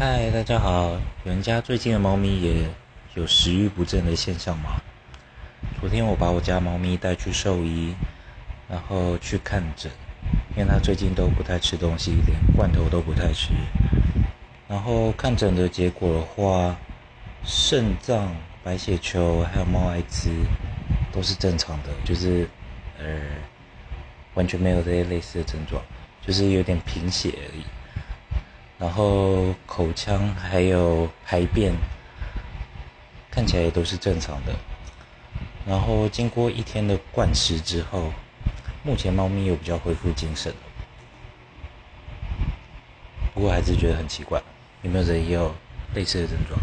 嗨，大家好！人家最近的猫咪也有食欲不振的现象吗？昨天我把我家猫咪带去兽医，然后去看诊，因为它最近都不太吃东西，连罐头都不太吃。然后看诊的结果的话，肾脏、白血球还有猫艾滋都是正常的，就是呃完全没有这些类似的症状，就是有点贫血而已。然后口腔还有排便看起来也都是正常的。然后经过一天的灌食之后，目前猫咪又比较恢复精神不过还是觉得很奇怪，有没有人也有类似的症状？